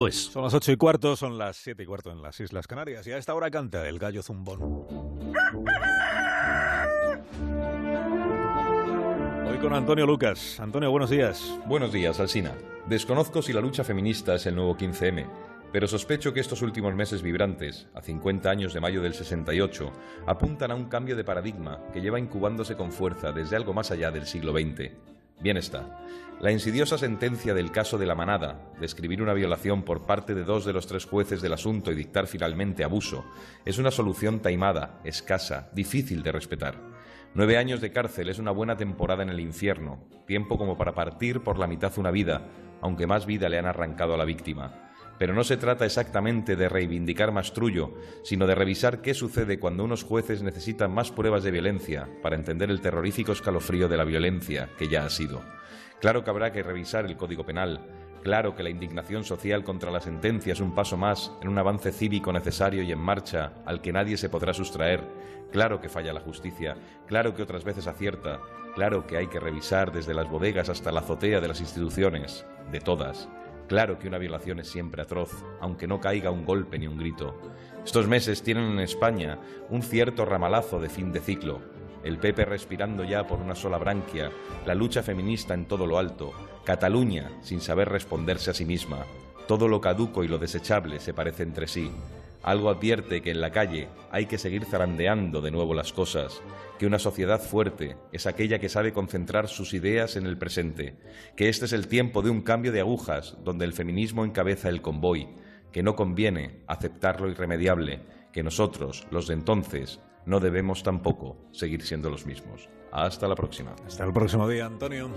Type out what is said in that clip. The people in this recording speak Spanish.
Pues. Son las ocho y cuarto, son las siete y cuarto en las Islas Canarias y a esta hora canta el gallo zumbón. Hoy con Antonio Lucas. Antonio, buenos días. Buenos días, Alsina. Desconozco si la lucha feminista es el nuevo 15M, pero sospecho que estos últimos meses vibrantes, a 50 años de mayo del 68, apuntan a un cambio de paradigma que lleva incubándose con fuerza desde algo más allá del siglo XX. Bien está. La insidiosa sentencia del caso de la manada, de escribir una violación por parte de dos de los tres jueces del asunto y dictar finalmente abuso, es una solución taimada, escasa, difícil de respetar. Nueve años de cárcel es una buena temporada en el infierno, tiempo como para partir por la mitad una vida, aunque más vida le han arrancado a la víctima. Pero no se trata exactamente de reivindicar Mastrullo, sino de revisar qué sucede cuando unos jueces necesitan más pruebas de violencia para entender el terrorífico escalofrío de la violencia que ya ha sido. Claro que habrá que revisar el Código Penal, claro que la indignación social contra la sentencia es un paso más en un avance cívico necesario y en marcha al que nadie se podrá sustraer, claro que falla la justicia, claro que otras veces acierta, claro que hay que revisar desde las bodegas hasta la azotea de las instituciones, de todas. Claro que una violación es siempre atroz, aunque no caiga un golpe ni un grito. Estos meses tienen en España un cierto ramalazo de fin de ciclo. El Pepe respirando ya por una sola branquia, la lucha feminista en todo lo alto, Cataluña sin saber responderse a sí misma. Todo lo caduco y lo desechable se parece entre sí. Algo advierte que en la calle hay que seguir zarandeando de nuevo las cosas, que una sociedad fuerte es aquella que sabe concentrar sus ideas en el presente, que este es el tiempo de un cambio de agujas donde el feminismo encabeza el convoy, que no conviene aceptar lo irremediable, que nosotros, los de entonces, no debemos tampoco seguir siendo los mismos. Hasta la próxima. Hasta el próximo día, Antonio.